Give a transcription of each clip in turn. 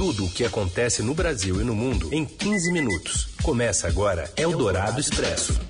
Tudo o que acontece no Brasil e no mundo em 15 minutos. Começa agora Eldorado Expresso.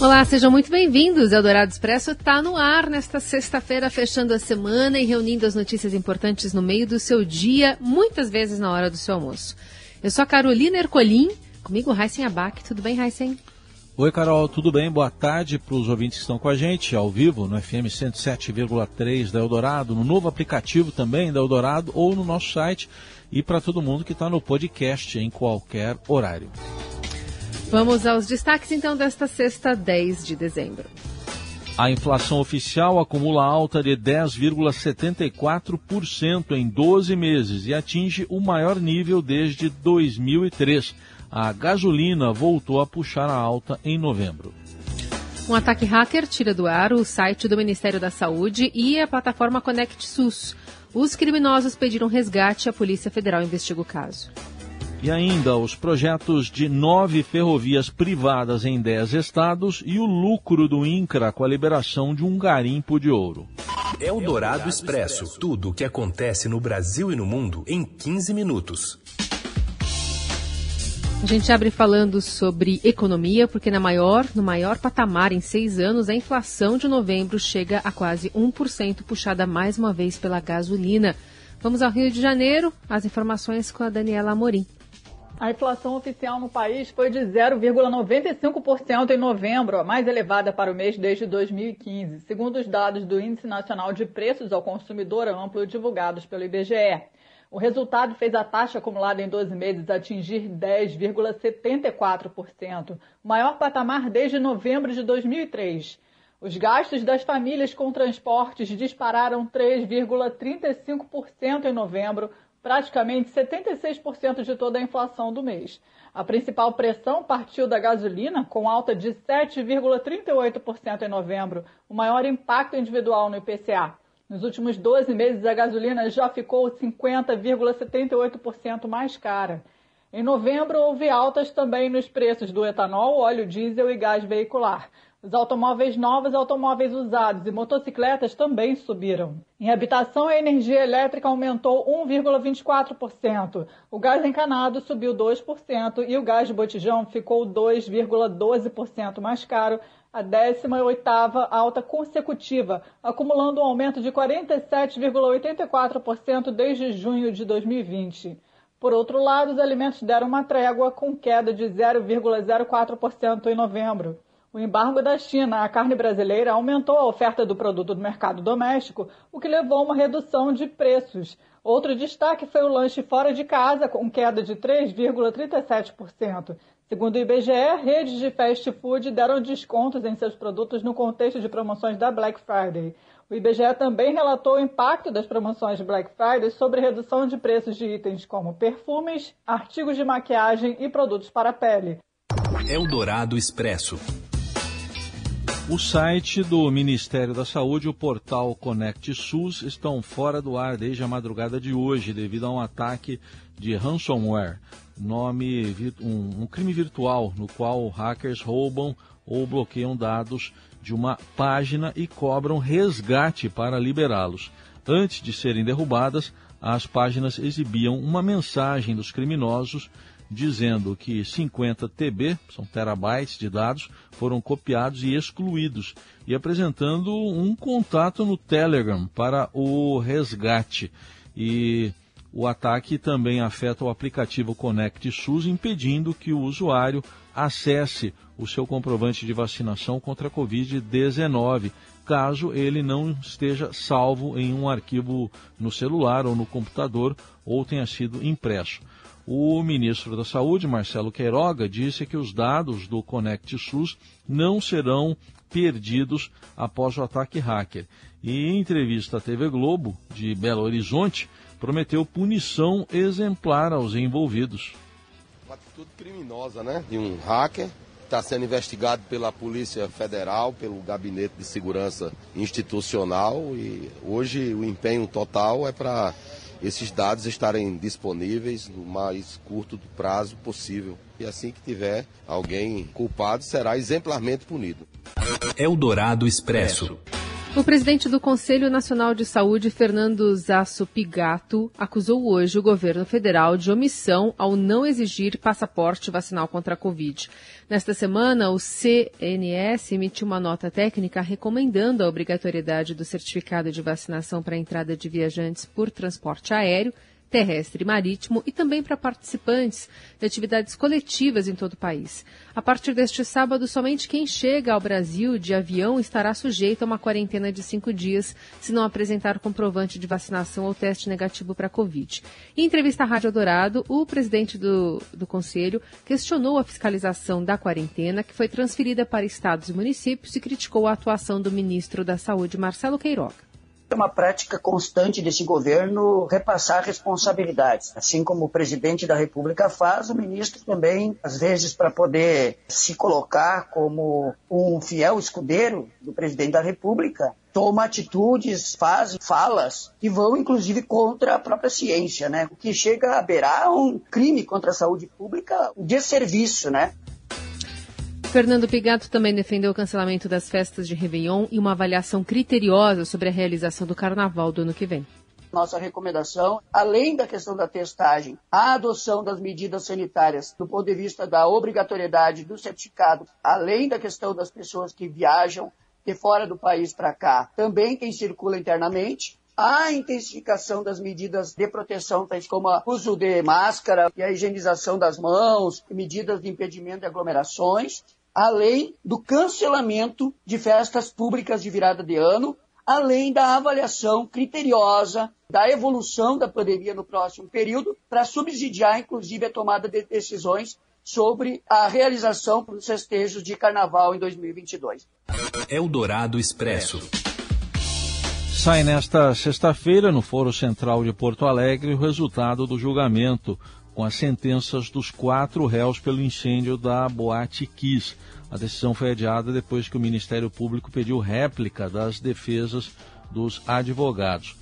Olá, sejam muito bem-vindos. Eldorado Expresso está no ar nesta sexta-feira, fechando a semana e reunindo as notícias importantes no meio do seu dia, muitas vezes na hora do seu almoço. Eu sou a Carolina Ercolim, comigo Heisen Abac. Tudo bem, Heisen? Oi, Carol, tudo bem? Boa tarde para os ouvintes que estão com a gente ao vivo no FM 107,3 da Eldorado, no novo aplicativo também da Eldorado ou no nosso site e para todo mundo que está no podcast em qualquer horário. Vamos aos destaques então desta sexta, 10 de dezembro. A inflação oficial acumula alta de 10,74% em 12 meses e atinge o maior nível desde 2003 a gasolina voltou a puxar a alta em novembro. Um ataque hacker tira do ar o site do Ministério da Saúde e a plataforma Conect SUS. Os criminosos pediram resgate e a Polícia Federal investiga o caso. E ainda os projetos de nove ferrovias privadas em dez estados e o lucro do INCRA com a liberação de um garimpo de ouro. É o Dourado Expresso. Tudo o que acontece no Brasil e no mundo em 15 minutos. A gente abre falando sobre economia, porque na maior, no maior patamar em seis anos, a inflação de novembro chega a quase 1%, puxada mais uma vez pela gasolina. Vamos ao Rio de Janeiro, as informações com a Daniela Amorim. A inflação oficial no país foi de 0,95% em novembro, a mais elevada para o mês desde 2015, segundo os dados do Índice Nacional de Preços ao Consumidor Amplo divulgados pelo IBGE. O resultado fez a taxa acumulada em 12 meses atingir 10,74%, o maior patamar desde novembro de 2003. Os gastos das famílias com transportes dispararam 3,35% em novembro, praticamente 76% de toda a inflação do mês. A principal pressão partiu da gasolina, com alta de 7,38% em novembro, o maior impacto individual no IPCA. Nos últimos 12 meses, a gasolina já ficou 50,78% mais cara. Em novembro, houve altas também nos preços do etanol, óleo diesel e gás veicular. Os automóveis novos, automóveis usados e motocicletas também subiram. Em habitação, a energia elétrica aumentou 1,24%. O gás encanado subiu 2% e o gás de botijão ficou 2,12% mais caro a 18ª alta consecutiva, acumulando um aumento de 47,84% desde junho de 2020. Por outro lado, os alimentos deram uma trégua com queda de 0,04% em novembro. O embargo da China à carne brasileira aumentou a oferta do produto no mercado doméstico, o que levou a uma redução de preços. Outro destaque foi o lanche fora de casa, com queda de 3,37%. Segundo o IBGE, redes de fast food deram descontos em seus produtos no contexto de promoções da Black Friday. O IBGE também relatou o impacto das promoções Black Friday sobre redução de preços de itens como perfumes, artigos de maquiagem e produtos para a pele. Eldorado Expresso. O site do Ministério da Saúde e o portal Conect SUS estão fora do ar desde a madrugada de hoje devido a um ataque de ransomware nome um, um crime virtual no qual hackers roubam ou bloqueiam dados de uma página e cobram resgate para liberá-los. Antes de serem derrubadas, as páginas exibiam uma mensagem dos criminosos dizendo que 50 TB, são terabytes de dados, foram copiados e excluídos, e apresentando um contato no Telegram para o resgate. E o ataque também afeta o aplicativo Conect SUS, impedindo que o usuário acesse o seu comprovante de vacinação contra a Covid-19, caso ele não esteja salvo em um arquivo no celular ou no computador ou tenha sido impresso. O ministro da Saúde, Marcelo Queiroga, disse que os dados do Conect SUS não serão perdidos após o ataque hacker. E em entrevista à TV Globo de Belo Horizonte, prometeu punição exemplar aos envolvidos. Uma atitude criminosa, né? De um hacker está sendo investigado pela Polícia Federal, pelo Gabinete de Segurança Institucional e hoje o empenho total é para esses dados estarem disponíveis no mais curto prazo possível. E assim que tiver alguém culpado, será exemplarmente punido. Eldorado Expresso. O presidente do Conselho Nacional de Saúde, Fernando Zasso Pigato, acusou hoje o governo federal de omissão ao não exigir passaporte vacinal contra a Covid. Nesta semana, o CNS emitiu uma nota técnica recomendando a obrigatoriedade do certificado de vacinação para a entrada de viajantes por transporte aéreo terrestre e marítimo e também para participantes de atividades coletivas em todo o país. A partir deste sábado, somente quem chega ao Brasil de avião estará sujeito a uma quarentena de cinco dias se não apresentar comprovante de vacinação ou teste negativo para a Covid. Em entrevista à Rádio Dourado, o presidente do, do Conselho questionou a fiscalização da quarentena, que foi transferida para estados e municípios, e criticou a atuação do ministro da Saúde, Marcelo Queiroga. É uma prática constante desse governo repassar responsabilidades. Assim como o presidente da República faz, o ministro também, às vezes, para poder se colocar como um fiel escudeiro do presidente da República, toma atitudes, faz falas que vão inclusive contra a própria ciência, né? O que chega a beirar um crime contra a saúde pública, um desserviço, né? Fernando Pigato também defendeu o cancelamento das festas de Réveillon e uma avaliação criteriosa sobre a realização do carnaval do ano que vem. Nossa recomendação, além da questão da testagem, a adoção das medidas sanitárias do ponto de vista da obrigatoriedade do certificado, além da questão das pessoas que viajam de fora do país para cá, também quem circula internamente, a intensificação das medidas de proteção, tais como o uso de máscara e a higienização das mãos, medidas de impedimento de aglomerações, além do cancelamento de festas públicas de virada de ano, além da avaliação criteriosa da evolução da pandemia no próximo período, para subsidiar, inclusive, a tomada de decisões sobre a realização dos festejos de carnaval em 2022. Eldorado Expresso. Sai nesta sexta-feira, no Foro Central de Porto Alegre, o resultado do julgamento com as sentenças dos quatro réus pelo incêndio da Boate Kiss. A decisão foi adiada depois que o Ministério Público pediu réplica das defesas dos advogados.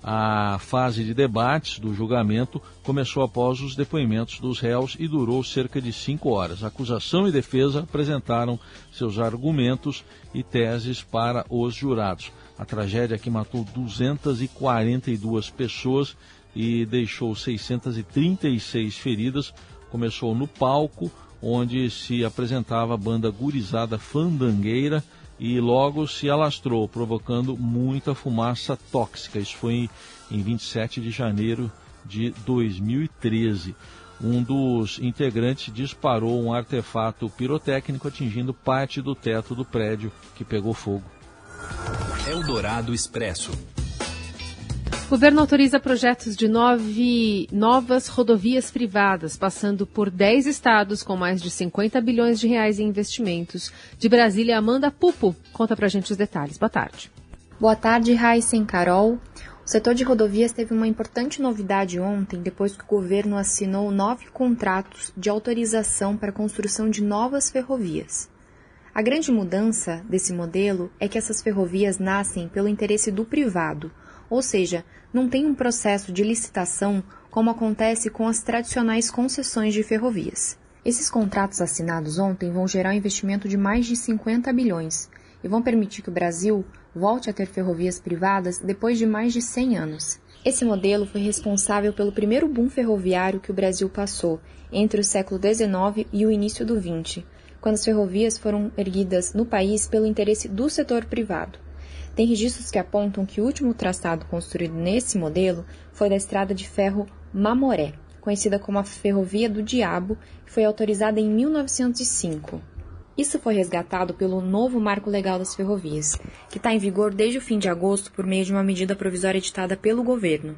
A fase de debates do julgamento começou após os depoimentos dos réus e durou cerca de cinco horas. Acusação e defesa apresentaram seus argumentos e teses para os jurados. A tragédia que matou 242 pessoas e deixou 636 feridas. Começou no palco, onde se apresentava a banda gurizada fandangueira e logo se alastrou, provocando muita fumaça tóxica. Isso foi em 27 de janeiro de 2013. Um dos integrantes disparou um artefato pirotécnico atingindo parte do teto do prédio que pegou fogo. Eldorado Expresso. O governo autoriza projetos de nove novas rodovias privadas, passando por 10 estados com mais de 50 bilhões de reais em investimentos. De Brasília, Amanda Pupo conta pra gente os detalhes. Boa tarde. Boa tarde, Raíssen Carol. O setor de rodovias teve uma importante novidade ontem, depois que o governo assinou nove contratos de autorização para a construção de novas ferrovias. A grande mudança desse modelo é que essas ferrovias nascem pelo interesse do privado – ou seja, não tem um processo de licitação como acontece com as tradicionais concessões de ferrovias. Esses contratos assinados ontem vão gerar um investimento de mais de 50 bilhões e vão permitir que o Brasil volte a ter ferrovias privadas depois de mais de 100 anos. Esse modelo foi responsável pelo primeiro boom ferroviário que o Brasil passou entre o século XIX e o início do XX, quando as ferrovias foram erguidas no país pelo interesse do setor privado. Tem registros que apontam que o último traçado construído nesse modelo foi da estrada de ferro Mamoré, conhecida como a Ferrovia do Diabo, que foi autorizada em 1905. Isso foi resgatado pelo novo Marco Legal das Ferrovias, que está em vigor desde o fim de agosto por meio de uma medida provisória editada pelo governo.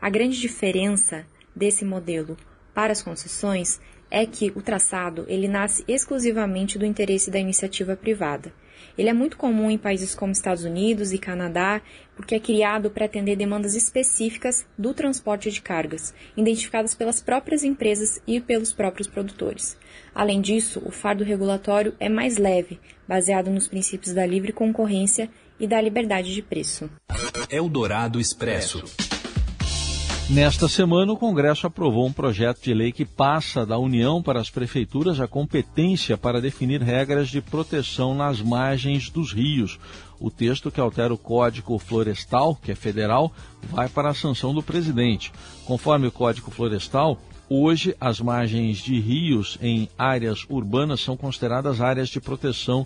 A grande diferença desse modelo para as concessões é que o traçado ele nasce exclusivamente do interesse da iniciativa privada ele é muito comum em países como Estados Unidos e Canadá, porque é criado para atender demandas específicas do transporte de cargas, identificadas pelas próprias empresas e pelos próprios produtores. Além disso, o fardo regulatório é mais leve, baseado nos princípios da livre concorrência e da liberdade de preço. Eldorado Expresso. Nesta semana, o Congresso aprovou um projeto de lei que passa da União para as prefeituras a competência para definir regras de proteção nas margens dos rios. O texto que altera o Código Florestal, que é federal, vai para a sanção do presidente. Conforme o Código Florestal, hoje as margens de rios em áreas urbanas são consideradas áreas de proteção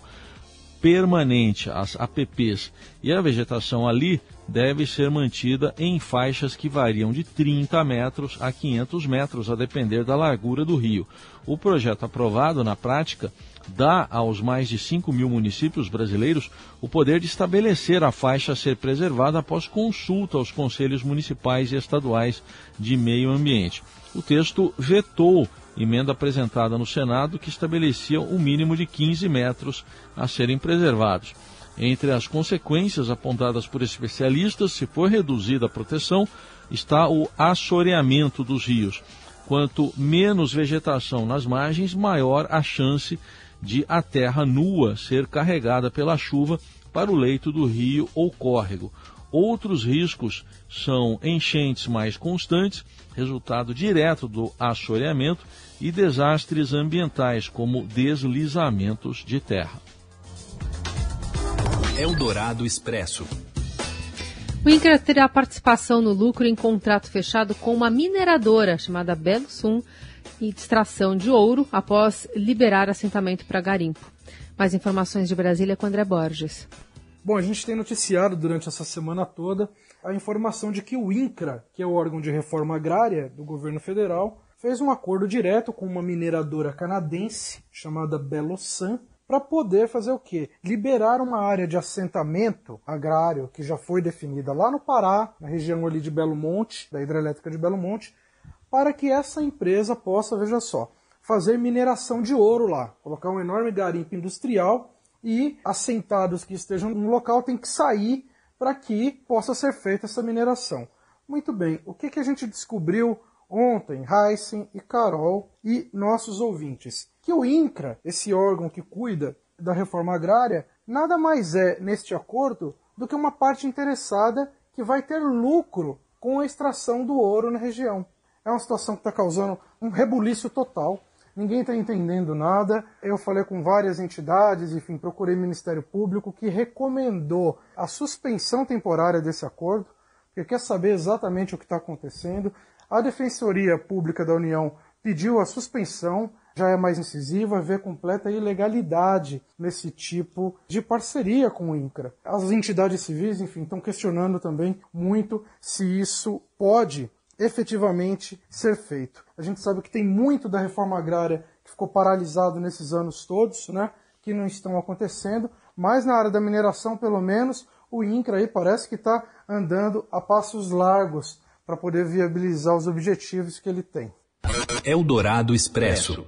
permanente, as APPs, e a vegetação ali deve ser mantida em faixas que variam de 30 metros a 500 metros, a depender da largura do rio. O projeto aprovado, na prática, dá aos mais de 5 mil municípios brasileiros o poder de estabelecer a faixa a ser preservada após consulta aos conselhos municipais e estaduais de meio ambiente. O texto vetou emenda apresentada no Senado que estabelecia um mínimo de 15 metros a serem preservados. Entre as consequências apontadas por especialistas, se for reduzida a proteção, está o assoreamento dos rios. Quanto menos vegetação nas margens, maior a chance de a terra nua ser carregada pela chuva para o leito do rio ou córrego. Outros riscos são enchentes mais constantes, resultado direto do assoreamento, e desastres ambientais, como deslizamentos de terra. Eldorado Expresso. O INCRA terá participação no lucro em contrato fechado com uma mineradora chamada Belo Sum e extração de ouro após liberar assentamento para garimpo. Mais informações de Brasília com André Borges. Bom, a gente tem noticiado durante essa semana toda a informação de que o INCRA, que é o órgão de reforma agrária do governo federal, fez um acordo direto com uma mineradora canadense chamada Belosan para poder fazer o quê? Liberar uma área de assentamento agrário que já foi definida lá no Pará, na região ali de Belo Monte, da hidrelétrica de Belo Monte, para que essa empresa possa, veja só, fazer mineração de ouro lá, colocar um enorme garimpo industrial e assentados que estejam no local têm que sair para que possa ser feita essa mineração. Muito bem, o que, que a gente descobriu ontem, Heisen e Carol e nossos ouvintes? Que o INCRA, esse órgão que cuida da reforma agrária, nada mais é, neste acordo, do que uma parte interessada que vai ter lucro com a extração do ouro na região. É uma situação que está causando um rebuliço total ninguém está entendendo nada. Eu falei com várias entidades, enfim, procurei Ministério Público que recomendou a suspensão temporária desse acordo, porque quer saber exatamente o que está acontecendo. A Defensoria Pública da União pediu a suspensão, já é mais incisiva, vê completa ilegalidade nesse tipo de parceria com o INCRA. As entidades civis, enfim, estão questionando também muito se isso pode efetivamente ser feito. A gente sabe que tem muito da reforma agrária que ficou paralisado nesses anos todos, né, que não estão acontecendo, mas na área da mineração, pelo menos, o INCRA aí parece que está andando a passos largos para poder viabilizar os objetivos que ele tem. Eldorado Expresso.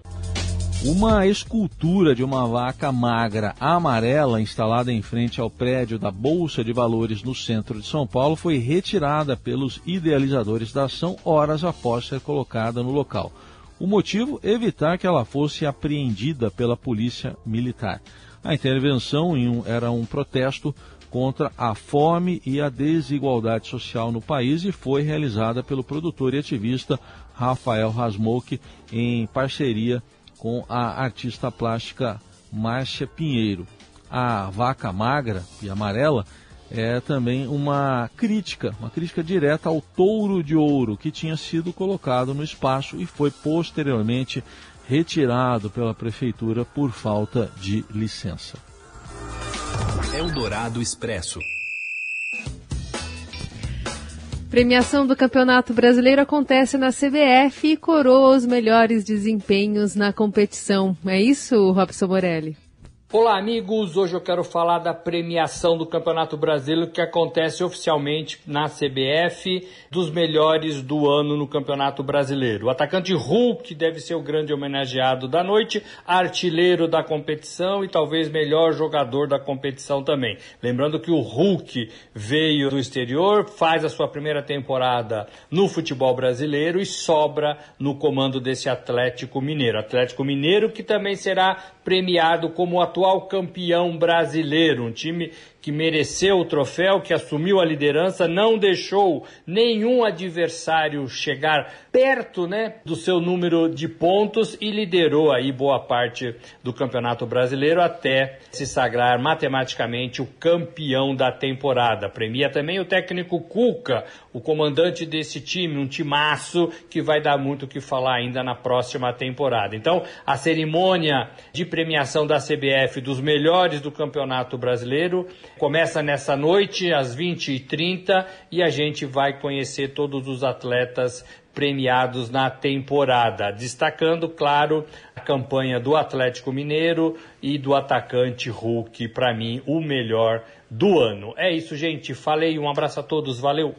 Uma escultura de uma vaca magra amarela instalada em frente ao prédio da Bolsa de Valores no centro de São Paulo foi retirada pelos idealizadores da ação horas após ser colocada no local. O motivo? Evitar que ela fosse apreendida pela polícia militar. A intervenção um, era um protesto contra a fome e a desigualdade social no país e foi realizada pelo produtor e ativista Rafael Rasmok em parceria com a artista plástica Márcia Pinheiro. A vaca magra e amarela é também uma crítica, uma crítica direta ao touro de ouro que tinha sido colocado no espaço e foi posteriormente retirado pela prefeitura por falta de licença. Eldorado Expresso. Premiação do Campeonato Brasileiro acontece na CBF e coroa os melhores desempenhos na competição. É isso, Robson Morelli? Olá, amigos. Hoje eu quero falar da premiação do Campeonato Brasileiro que acontece oficialmente na CBF dos melhores do ano no Campeonato Brasileiro. O atacante Hulk deve ser o grande homenageado da noite, artilheiro da competição e talvez melhor jogador da competição também. Lembrando que o Hulk veio do exterior, faz a sua primeira temporada no futebol brasileiro e sobra no comando desse Atlético Mineiro. Atlético Mineiro que também será premiado como atual atual campeão brasileiro, um time que mereceu o troféu, que assumiu a liderança, não deixou nenhum adversário chegar perto né, do seu número de pontos e liderou aí boa parte do Campeonato Brasileiro até se sagrar matematicamente o campeão da temporada. Premia também o técnico Cuca, o comandante desse time, um timaço que vai dar muito o que falar ainda na próxima temporada. Então, a cerimônia de premiação da CBF dos melhores do Campeonato Brasileiro começa nessa noite, às 20h30, e a gente vai conhecer todos os atletas premiados na temporada, destacando, claro, a campanha do Atlético Mineiro e do atacante Hulk, para mim, o melhor do ano. É isso, gente. Falei, um abraço a todos, valeu!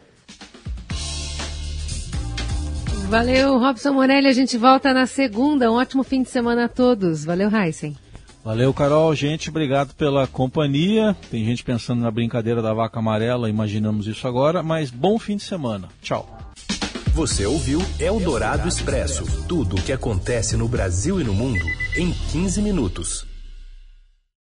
Valeu, Robson Morelli. A gente volta na segunda. Um ótimo fim de semana a todos. Valeu, Heisen. Valeu, Carol. Gente, obrigado pela companhia. Tem gente pensando na brincadeira da vaca amarela, imaginamos isso agora, mas bom fim de semana. Tchau. Você ouviu Eldorado Expresso tudo o que acontece no Brasil e no mundo em 15 minutos.